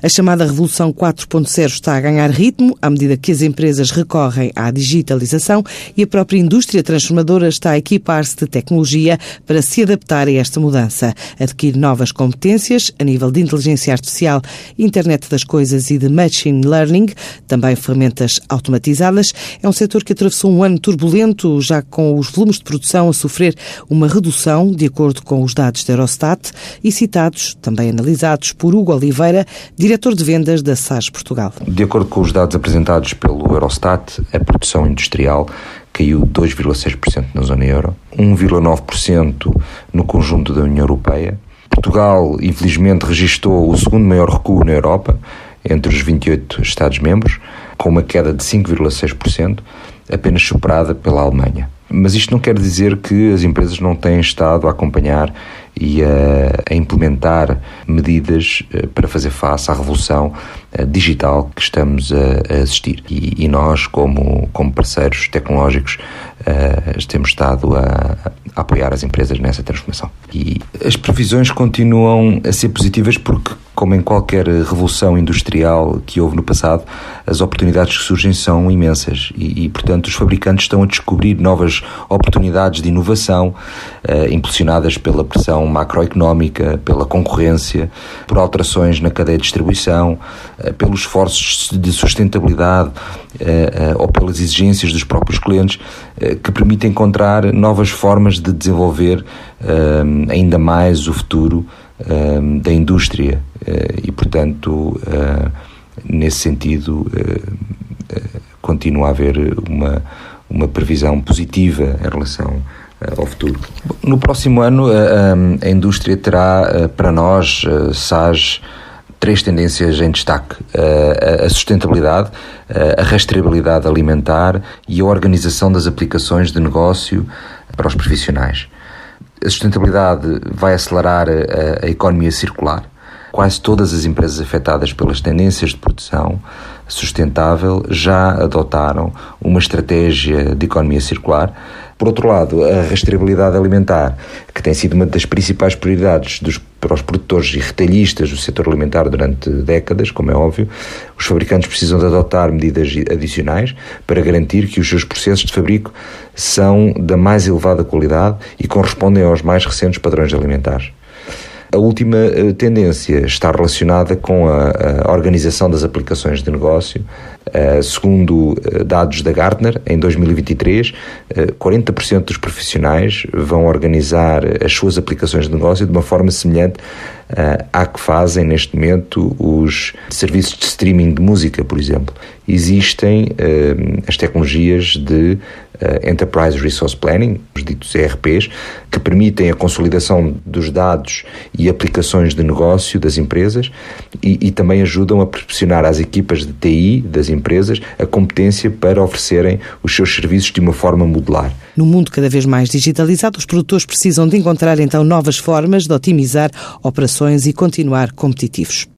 A chamada Revolução 4.0 está a ganhar ritmo à medida que as empresas recorrem à digitalização e a própria indústria transformadora está a equipar-se de tecnologia para se adaptar a esta mudança. Adquirir novas competências a nível de inteligência artificial, internet das coisas e de machine learning, também ferramentas automatizadas, é um setor que atravessou um ano turbulento, já com os volumes de produção a sofrer uma redução, de acordo com os dados da Eurostat e citados, também analisados por Hugo Oliveira, diretor de vendas da SAS Portugal. De acordo com os dados apresentados pelo Eurostat, a produção industrial caiu 2,6% na zona euro, 1,9% no conjunto da União Europeia. Portugal, infelizmente, registrou o segundo maior recuo na Europa, entre os 28 Estados-membros, com uma queda de 5,6%, apenas superada pela Alemanha. Mas isto não quer dizer que as empresas não têm estado a acompanhar e a, a implementar medidas eh, para fazer face à revolução eh, digital que estamos a, a assistir. E, e, nós, como, como parceiros tecnológicos, uh, temos estado a, a, apoiar as empresas nessa transformação. E as previsões continuam a ser positivas porque como em qualquer revolução industrial que houve no passado, as oportunidades que surgem são imensas. E, e portanto, os fabricantes estão a descobrir novas oportunidades de inovação, uh, impulsionadas pela pressão macroeconómica, pela concorrência, por alterações na cadeia de distribuição, uh, pelos esforços de sustentabilidade uh, ou pelas exigências dos próprios clientes, que permitem encontrar novas formas de desenvolver ainda mais o futuro da indústria uh, e, portanto, uh, nesse sentido, uh, continua a haver uma, uma previsão positiva em relação ao futuro. No próximo ano, a indústria terá para nós, SAS, três tendências em destaque: a sustentabilidade, a rastreabilidade alimentar e a organização das aplicações de negócio para os profissionais. A sustentabilidade vai acelerar a, a economia circular. Quase todas as empresas afetadas pelas tendências de produção sustentável já adotaram uma estratégia de economia circular. Por outro lado, a rastreabilidade alimentar, que tem sido uma das principais prioridades dos, para os produtores e retalhistas do setor alimentar durante décadas, como é óbvio, os fabricantes precisam de adotar medidas adicionais para garantir que os seus processos de fabrico são da mais elevada qualidade e correspondem aos mais recentes padrões alimentares. A última eh, tendência está relacionada com a, a organização das aplicações de negócio. Uh, segundo eh, dados da Gartner, em 2023, uh, 40% dos profissionais vão organizar as suas aplicações de negócio de uma forma semelhante à que fazem neste momento os serviços de streaming de música, por exemplo. Existem as tecnologias de Enterprise Resource Planning, os ditos ERPs, que permitem a consolidação dos dados e aplicações de negócio das empresas e, e também ajudam a proporcionar às equipas de TI das empresas a competência para oferecerem os seus serviços de uma forma modular. No mundo cada vez mais digitalizado, os produtores precisam de encontrar então novas formas de otimizar operações e continuar competitivos.